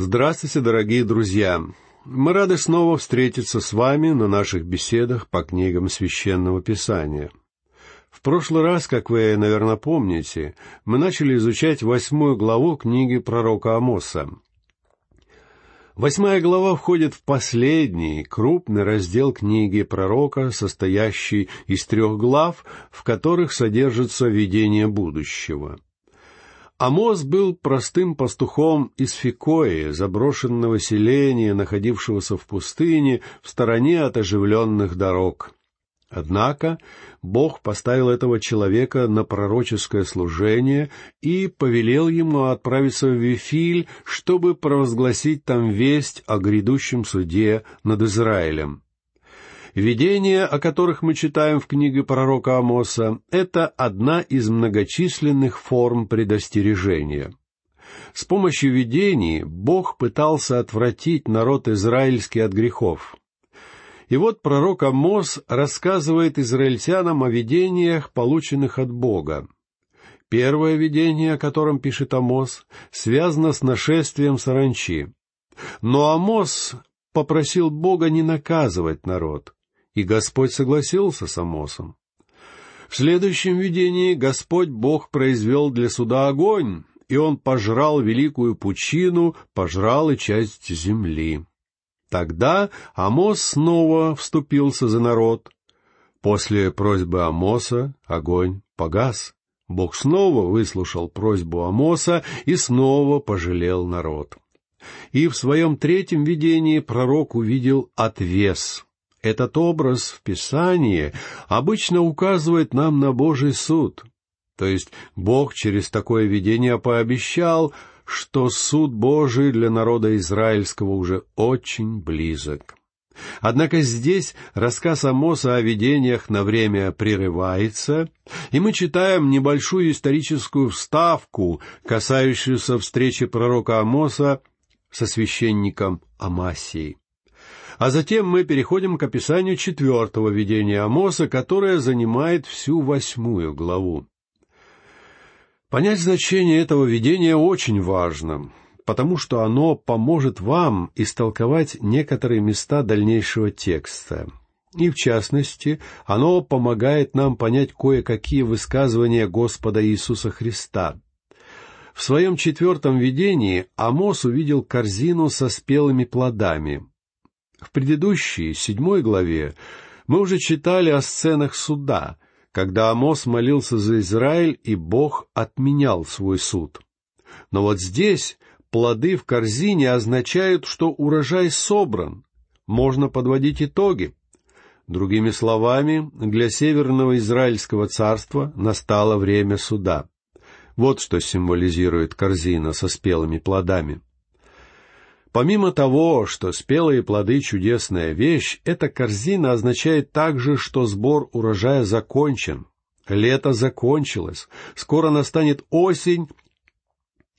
Здравствуйте, дорогие друзья! Мы рады снова встретиться с вами на наших беседах по книгам Священного Писания. В прошлый раз, как вы, наверное, помните, мы начали изучать восьмую главу книги пророка Амоса. Восьмая глава входит в последний, крупный раздел книги пророка, состоящий из трех глав, в которых содержится видение будущего — Амос был простым пастухом из Фикои, заброшенного селения, находившегося в пустыне, в стороне от оживленных дорог. Однако Бог поставил этого человека на пророческое служение и повелел ему отправиться в Вифиль, чтобы провозгласить там весть о грядущем суде над Израилем. Видения, о которых мы читаем в книге пророка Амоса, это одна из многочисленных форм предостережения. С помощью видений Бог пытался отвратить народ израильский от грехов. И вот пророк Амос рассказывает израильтянам о видениях, полученных от Бога. Первое видение, о котором пишет Амос, связано с нашествием саранчи. Но Амос попросил Бога не наказывать народ, и Господь согласился с Амосом. В следующем видении Господь Бог произвел для суда огонь, и он пожрал великую пучину, пожрал и часть земли. Тогда Амос снова вступился за народ. После просьбы Амоса огонь погас. Бог снова выслушал просьбу Амоса и снова пожалел народ. И в своем третьем видении пророк увидел отвес — этот образ в Писании обычно указывает нам на Божий суд. То есть Бог через такое видение пообещал, что суд Божий для народа израильского уже очень близок. Однако здесь рассказ Амоса о видениях на время прерывается, и мы читаем небольшую историческую вставку, касающуюся встречи пророка Амоса со священником Амасией. А затем мы переходим к описанию четвертого видения Амоса, которое занимает всю восьмую главу. Понять значение этого видения очень важно, потому что оно поможет вам истолковать некоторые места дальнейшего текста. И, в частности, оно помогает нам понять кое-какие высказывания Господа Иисуса Христа. В своем четвертом видении Амос увидел корзину со спелыми плодами. В предыдущей, седьмой главе, мы уже читали о сценах суда, когда Амос молился за Израиль, и Бог отменял свой суд. Но вот здесь плоды в корзине означают, что урожай собран. Можно подводить итоги. Другими словами, для Северного Израильского царства настало время суда. Вот что символизирует корзина со спелыми плодами. Помимо того, что спелые плоды — чудесная вещь, эта корзина означает также, что сбор урожая закончен. Лето закончилось, скоро настанет осень,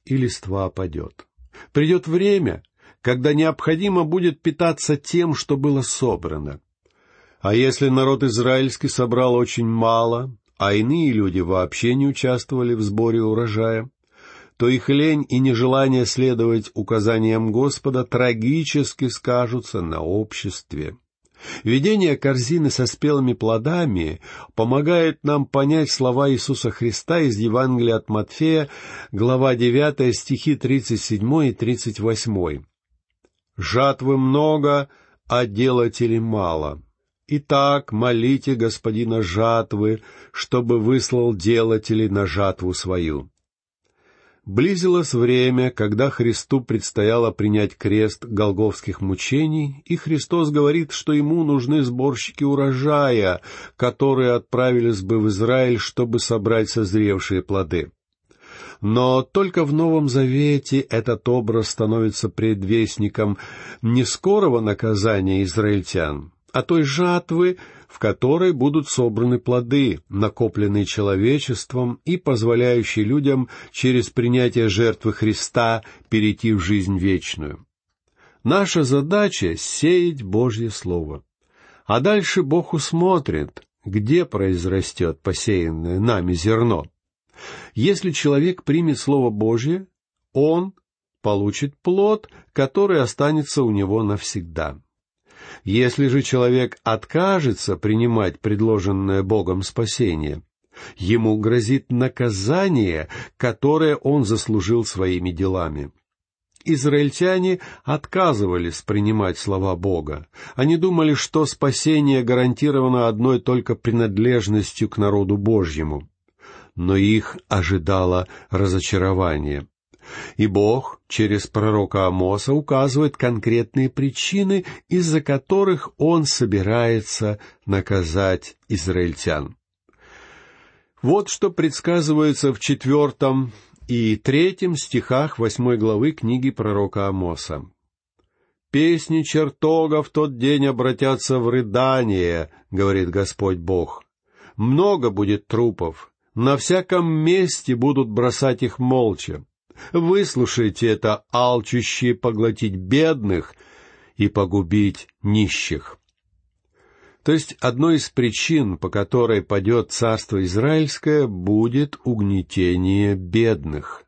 и листва опадет. Придет время, когда необходимо будет питаться тем, что было собрано. А если народ израильский собрал очень мало, а иные люди вообще не участвовали в сборе урожая, то их лень и нежелание следовать указаниям Господа трагически скажутся на обществе. Видение корзины со спелыми плодами помогает нам понять слова Иисуса Христа из Евангелия от Матфея, глава 9, стихи 37 и 38. «Жатвы много, а делателей мало. Итак, молите Господина жатвы, чтобы выслал делателей на жатву свою». Близилось время, когда Христу предстояло принять крест голговских мучений, и Христос говорит, что ему нужны сборщики урожая, которые отправились бы в Израиль, чтобы собрать созревшие плоды. Но только в Новом Завете этот образ становится предвестником не скорого наказания израильтян, а той жатвы, в которой будут собраны плоды, накопленные человечеством и позволяющие людям через принятие жертвы Христа перейти в жизнь вечную. Наша задача — сеять Божье Слово. А дальше Бог усмотрит, где произрастет посеянное нами зерно. Если человек примет Слово Божье, он получит плод, который останется у него навсегда. Если же человек откажется принимать предложенное Богом спасение, ему грозит наказание, которое он заслужил своими делами. Израильтяне отказывались принимать слова Бога. Они думали, что спасение гарантировано одной только принадлежностью к народу Божьему. Но их ожидало разочарование. И Бог через пророка Амоса указывает конкретные причины, из-за которых Он собирается наказать израильтян. Вот что предсказывается в четвертом и третьем стихах восьмой главы книги пророка Амоса. «Песни чертога в тот день обратятся в рыдание, — говорит Господь Бог. Много будет трупов, на всяком месте будут бросать их молча. Выслушайте это, алчущие поглотить бедных и погубить нищих. То есть одной из причин, по которой падет царство Израильское, будет угнетение бедных.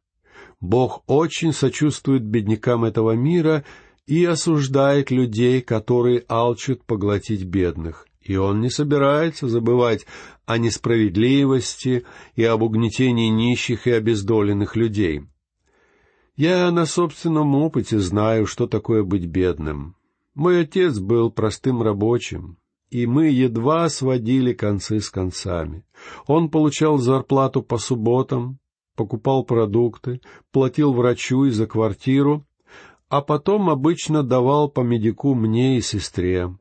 Бог очень сочувствует беднякам этого мира и осуждает людей, которые алчут поглотить бедных. И он не собирается забывать о несправедливости и об угнетении нищих и обездоленных людей. Я на собственном опыте знаю, что такое быть бедным. Мой отец был простым рабочим, и мы едва сводили концы с концами. Он получал зарплату по субботам, покупал продукты, платил врачу и за квартиру, а потом обычно давал по медику мне и сестре.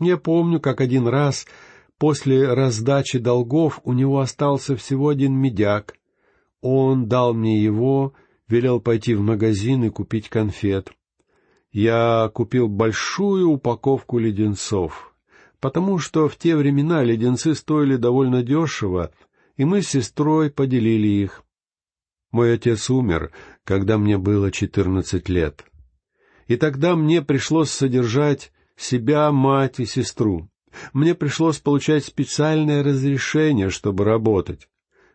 Я помню, как один раз после раздачи долгов у него остался всего один медяк. Он дал мне его, велел пойти в магазин и купить конфет. Я купил большую упаковку леденцов, потому что в те времена леденцы стоили довольно дешево, и мы с сестрой поделили их. Мой отец умер, когда мне было четырнадцать лет. И тогда мне пришлось содержать себя, мать и сестру. Мне пришлось получать специальное разрешение, чтобы работать.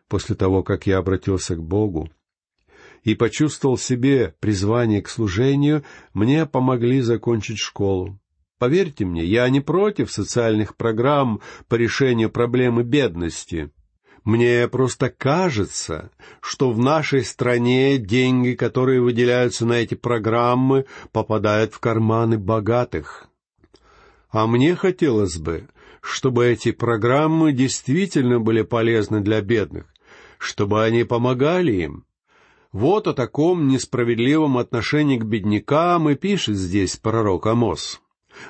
После того, как я обратился к Богу, и почувствовал себе призвание к служению, мне помогли закончить школу. Поверьте мне, я не против социальных программ по решению проблемы бедности. Мне просто кажется, что в нашей стране деньги, которые выделяются на эти программы, попадают в карманы богатых. А мне хотелось бы, чтобы эти программы действительно были полезны для бедных, чтобы они помогали им, вот о таком несправедливом отношении к беднякам и пишет здесь пророк Амос.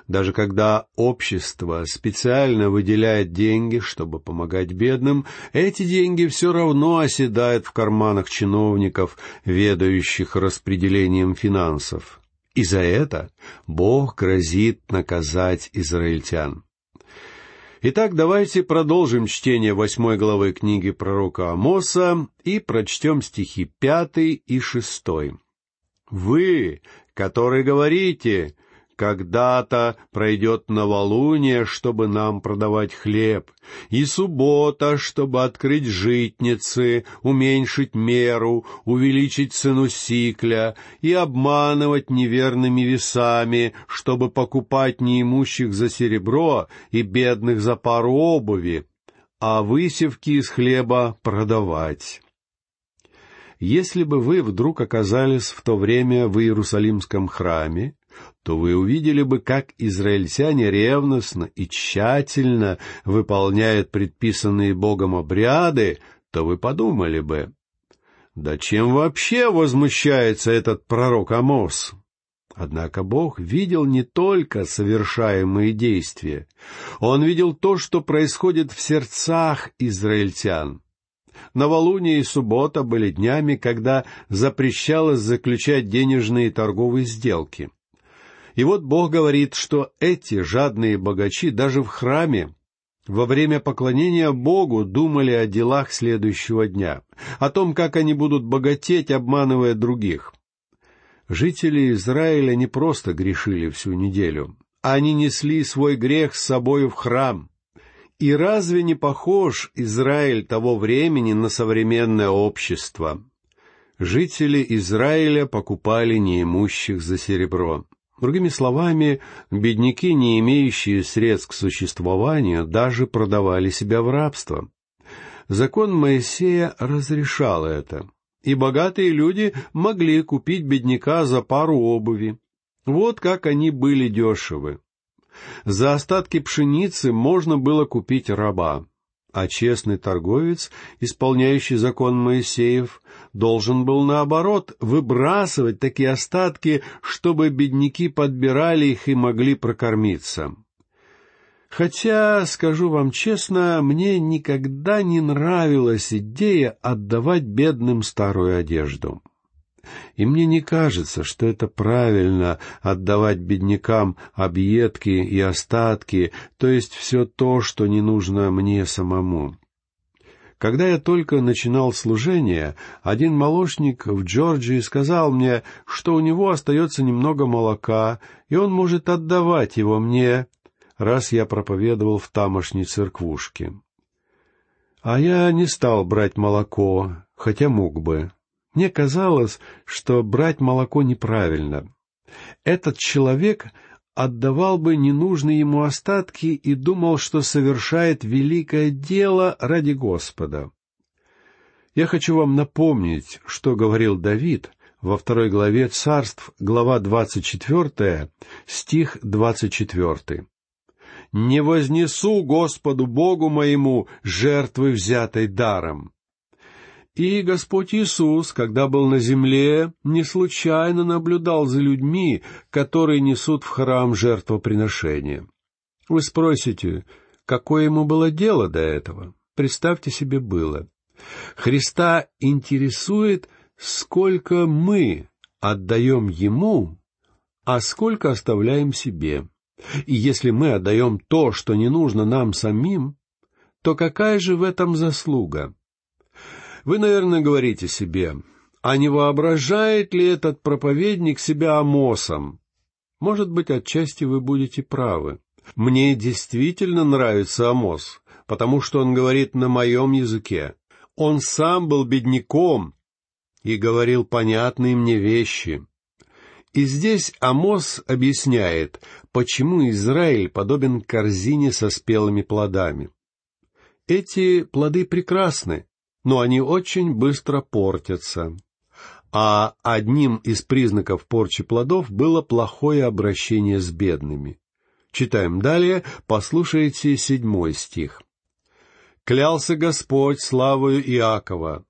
Даже когда общество специально выделяет деньги, чтобы помогать бедным, эти деньги все равно оседают в карманах чиновников, ведающих распределением финансов. И за это Бог грозит наказать израильтян. Итак, давайте продолжим чтение восьмой главы книги пророка Амоса и прочтем стихи пятый и шестой. «Вы, которые говорите, когда-то пройдет новолуние, чтобы нам продавать хлеб, и суббота, чтобы открыть житницы, уменьшить меру, увеличить цену сикля и обманывать неверными весами, чтобы покупать неимущих за серебро и бедных за пару обуви, а высевки из хлеба продавать. Если бы вы вдруг оказались в то время в Иерусалимском храме, то вы увидели бы, как израильтяне ревностно и тщательно выполняют предписанные Богом обряды, то вы подумали бы, да чем вообще возмущается этот пророк Амос? Однако Бог видел не только совершаемые действия, Он видел то, что происходит в сердцах израильтян. Новолуние и суббота были днями, когда запрещалось заключать денежные торговые сделки. И вот Бог говорит, что эти жадные богачи даже в храме во время поклонения Богу думали о делах следующего дня, о том, как они будут богатеть, обманывая других. Жители Израиля не просто грешили всю неделю, они несли свой грех с собою в храм. И разве не похож Израиль того времени на современное общество? Жители Израиля покупали неимущих за серебро. Другими словами, бедняки, не имеющие средств к существованию, даже продавали себя в рабство. Закон Моисея разрешал это, и богатые люди могли купить бедняка за пару обуви. Вот как они были дешевы. За остатки пшеницы можно было купить раба, а честный торговец, исполняющий закон Моисеев, должен был, наоборот, выбрасывать такие остатки, чтобы бедняки подбирали их и могли прокормиться. Хотя, скажу вам честно, мне никогда не нравилась идея отдавать бедным старую одежду. И мне не кажется, что это правильно отдавать беднякам объедки и остатки, то есть все то, что не нужно мне самому. Когда я только начинал служение, один молочник в Джорджии сказал мне, что у него остается немного молока, и он может отдавать его мне, раз я проповедовал в тамошней церквушке. А я не стал брать молоко, хотя мог бы. Мне казалось, что брать молоко неправильно. Этот человек отдавал бы ненужные ему остатки и думал, что совершает великое дело ради Господа. Я хочу вам напомнить, что говорил Давид во второй главе Царств, глава двадцать четвертая, стих двадцать четвертый. «Не вознесу Господу Богу моему жертвы, взятой даром». И Господь Иисус, когда был на земле, не случайно наблюдал за людьми, которые несут в храм жертвоприношения. Вы спросите, какое ему было дело до этого? Представьте себе было. Христа интересует, сколько мы отдаем Ему, а сколько оставляем себе. И если мы отдаем то, что не нужно нам самим, то какая же в этом заслуга? Вы, наверное, говорите себе, а не воображает ли этот проповедник себя Амосом? Может быть, отчасти вы будете правы. Мне действительно нравится Амос, потому что он говорит на моем языке. Он сам был бедняком и говорил понятные мне вещи. И здесь Амос объясняет, почему Израиль подобен корзине со спелыми плодами. Эти плоды прекрасны, но они очень быстро портятся. А одним из признаков порчи плодов было плохое обращение с бедными. Читаем далее, послушайте седьмой стих. «Клялся Господь славою Иакова,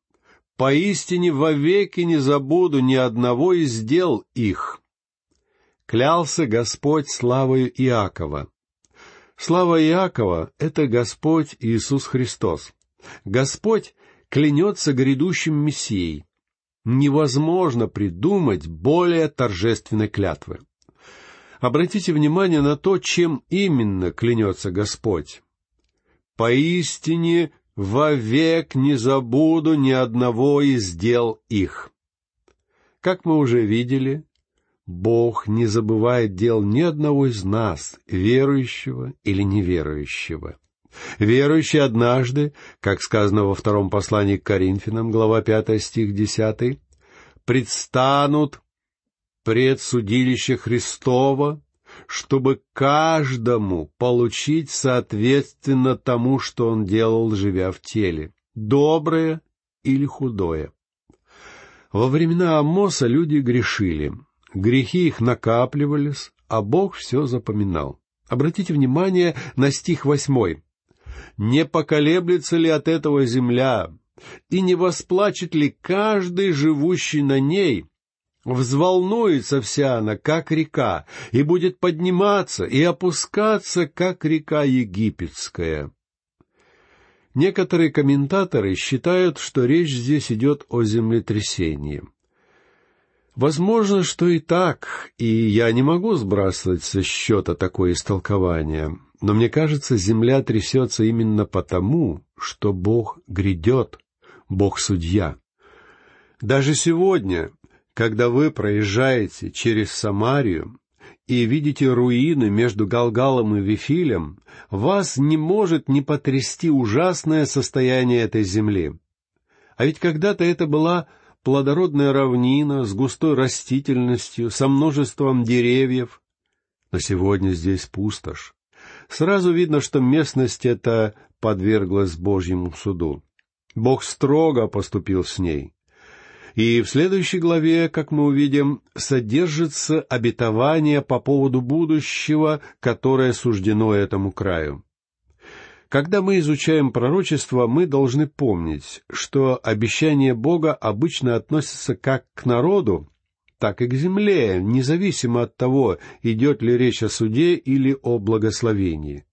поистине вовеки не забуду ни одного из дел их». Клялся Господь славою Иакова. Слава Иакова — это Господь Иисус Христос. Господь клянется грядущим Мессией. Невозможно придумать более торжественной клятвы. Обратите внимание на то, чем именно клянется Господь. «Поистине вовек не забуду ни одного из дел их». Как мы уже видели, Бог не забывает дел ни одного из нас, верующего или неверующего. Верующие однажды, как сказано во втором послании к Коринфянам, глава 5, стих 10, предстанут пред судилище Христова, чтобы каждому получить соответственно тому, что он делал, живя в теле, доброе или худое. Во времена Амоса люди грешили, грехи их накапливались, а Бог все запоминал. Обратите внимание на стих восьмой не поколеблется ли от этого земля, и не восплачет ли каждый живущий на ней, взволнуется вся она, как река, и будет подниматься и опускаться, как река египетская. Некоторые комментаторы считают, что речь здесь идет о землетрясении. Возможно, что и так, и я не могу сбрасывать со счета такое истолкование. Но мне кажется, земля трясется именно потому, что Бог грядет, Бог судья. Даже сегодня, когда вы проезжаете через Самарию и видите руины между Галгалом и Вифилем, вас не может не потрясти ужасное состояние этой земли. А ведь когда-то это была плодородная равнина с густой растительностью, со множеством деревьев. Но сегодня здесь пустошь. Сразу видно, что местность эта подверглась Божьему суду. Бог строго поступил с ней. И в следующей главе, как мы увидим, содержится обетование по поводу будущего, которое суждено этому краю. Когда мы изучаем пророчество, мы должны помнить, что обещания Бога обычно относятся как к народу, так и к земле, независимо от того, идет ли речь о суде или о благословении.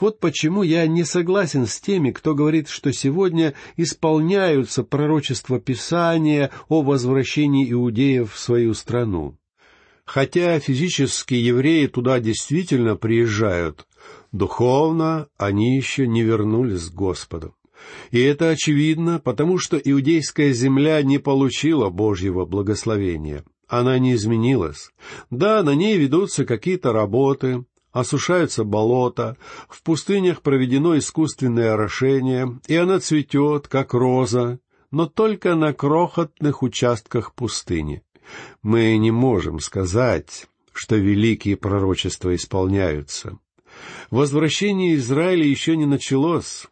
Вот почему я не согласен с теми, кто говорит, что сегодня исполняются пророчества Писания о возвращении иудеев в свою страну. Хотя физически евреи туда действительно приезжают, Духовно они еще не вернулись к Господу. И это очевидно, потому что иудейская земля не получила Божьего благословения. Она не изменилась. Да, на ней ведутся какие-то работы, осушаются болота, в пустынях проведено искусственное орошение, и она цветет, как роза, но только на крохотных участках пустыни. Мы не можем сказать, что великие пророчества исполняются. Возвращение Израиля еще не началось.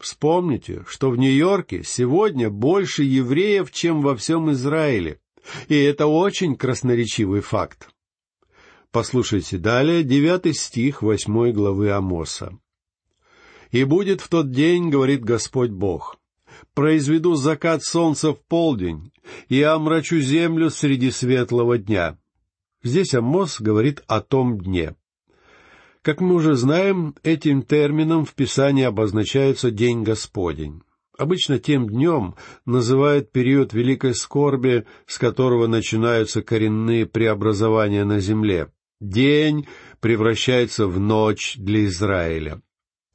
Вспомните, что в Нью-Йорке сегодня больше евреев, чем во всем Израиле. И это очень красноречивый факт. Послушайте далее девятый стих восьмой главы Амоса. «И будет в тот день, — говорит Господь Бог, — произведу закат солнца в полдень, и омрачу землю среди светлого дня». Здесь Амос говорит о том дне. Как мы уже знаем, этим термином в Писании обозначается День Господень. Обычно тем днем называют период великой скорби, с которого начинаются коренные преобразования на земле. День превращается в ночь для Израиля.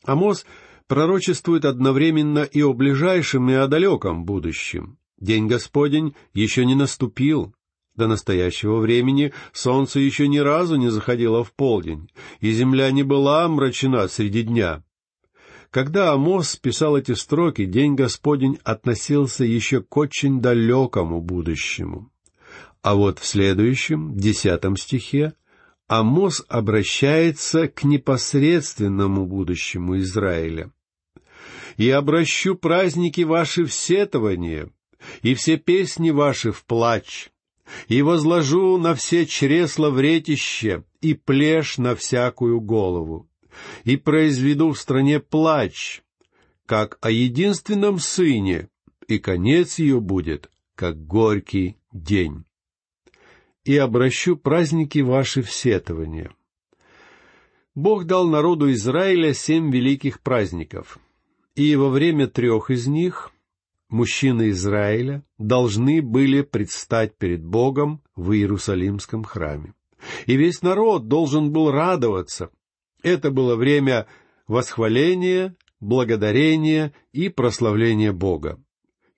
Амос пророчествует одновременно и о ближайшем, и о далеком будущем. День Господень еще не наступил, до настоящего времени солнце еще ни разу не заходило в полдень, и земля не была омрачена среди дня. Когда Амос писал эти строки, День Господень относился еще к очень далекому будущему. А вот в следующем, десятом стихе, Амос обращается к непосредственному будущему Израиля. «И обращу праздники ваши в сетование, и все песни ваши в плач, и возложу на все чресла вретище и плешь на всякую голову, и произведу в стране плач, как о единственном сыне, и конец ее будет, как горький день. И обращу праздники ваши в сетование. Бог дал народу Израиля семь великих праздников, и во время трех из них мужчины Израиля должны были предстать перед Богом в Иерусалимском храме. И весь народ должен был радоваться. Это было время восхваления, благодарения и прославления Бога.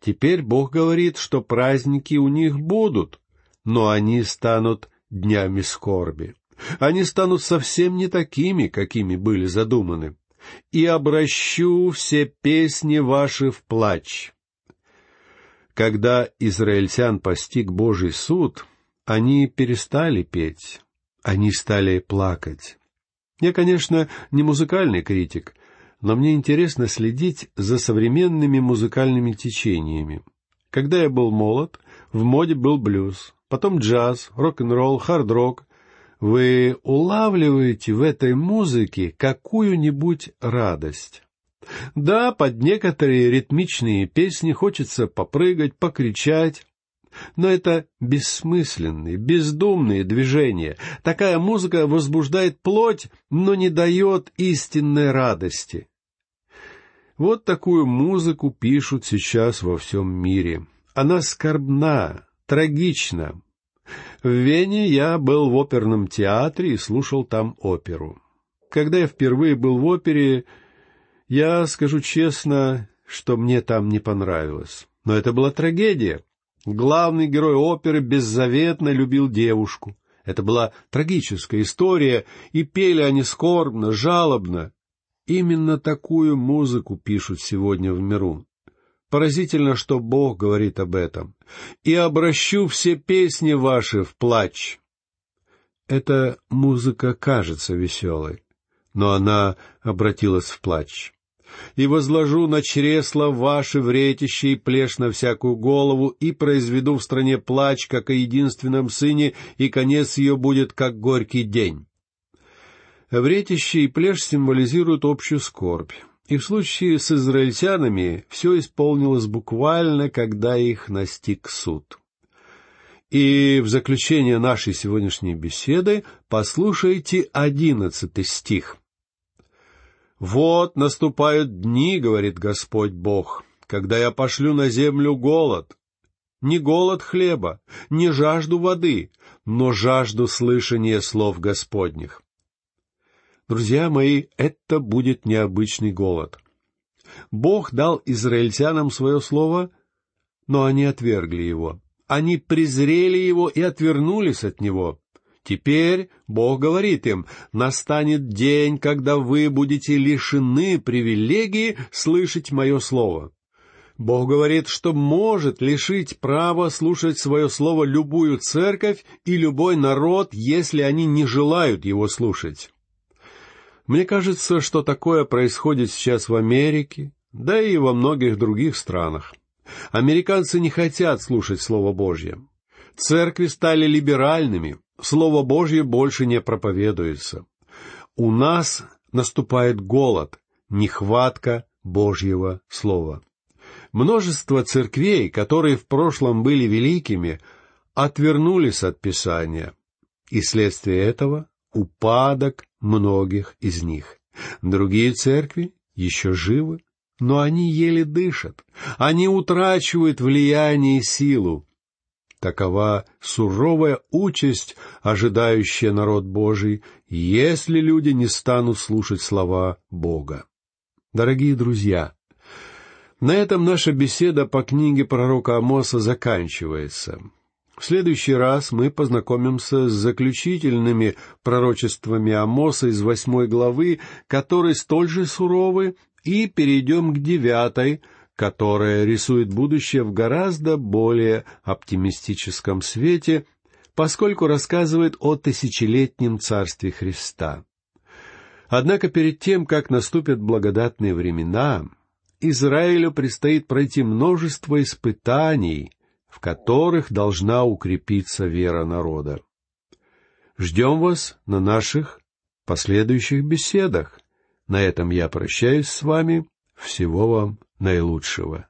Теперь Бог говорит, что праздники у них будут, но они станут днями скорби. Они станут совсем не такими, какими были задуманы. «И обращу все песни ваши в плач, когда израильтян постиг Божий суд, они перестали петь, они стали плакать. Я, конечно, не музыкальный критик, но мне интересно следить за современными музыкальными течениями. Когда я был молод, в моде был блюз, потом джаз, рок-н-ролл, хард-рок. Вы улавливаете в этой музыке какую-нибудь радость. Да, под некоторые ритмичные песни хочется попрыгать, покричать, но это бессмысленные, бездумные движения. Такая музыка возбуждает плоть, но не дает истинной радости. Вот такую музыку пишут сейчас во всем мире. Она скорбна, трагична. В Вене я был в оперном театре и слушал там оперу. Когда я впервые был в опере, я скажу честно, что мне там не понравилось. Но это была трагедия. Главный герой оперы беззаветно любил девушку. Это была трагическая история, и пели они скорбно, жалобно. Именно такую музыку пишут сегодня в миру. Поразительно, что Бог говорит об этом. «И обращу все песни ваши в плач». Эта музыка кажется веселой, но она обратилась в плач. «И возложу на чресла ваши вретище и плешь на всякую голову, и произведу в стране плач, как о единственном сыне, и конец ее будет, как горький день». Вретище и плешь символизируют общую скорбь. И в случае с израильтянами все исполнилось буквально, когда их настиг суд. И в заключение нашей сегодняшней беседы послушайте одиннадцатый стих. «Вот наступают дни, — говорит Господь Бог, — когда я пошлю на землю голод. Не голод хлеба, не жажду воды, но жажду слышания слов Господних. Друзья мои, это будет необычный голод. Бог дал израильтянам свое слово, но они отвергли его. Они презрели его и отвернулись от него. Теперь Бог говорит им, настанет день, когда вы будете лишены привилегии слышать мое слово. Бог говорит, что может лишить права слушать свое слово любую церковь и любой народ, если они не желают его слушать. Мне кажется, что такое происходит сейчас в Америке, да и во многих других странах. Американцы не хотят слушать Слово Божье. Церкви стали либеральными, Слово Божье больше не проповедуется. У нас наступает голод, нехватка Божьего Слова. Множество церквей, которые в прошлом были великими, отвернулись от Писания, и следствие этого — упадок многих из них. Другие церкви еще живы, но они еле дышат, они утрачивают влияние и силу. Такова суровая участь, ожидающая народ Божий, если люди не станут слушать слова Бога. Дорогие друзья, на этом наша беседа по книге пророка Амоса заканчивается. В следующий раз мы познакомимся с заключительными пророчествами Амоса из восьмой главы, которые столь же суровы, и перейдем к девятой, которая рисует будущее в гораздо более оптимистическом свете, поскольку рассказывает о тысячелетнем царстве Христа. Однако перед тем, как наступят благодатные времена, Израилю предстоит пройти множество испытаний, в которых должна укрепиться вера народа. Ждем вас на наших последующих беседах. На этом я прощаюсь с вами. Всего вам наилучшего.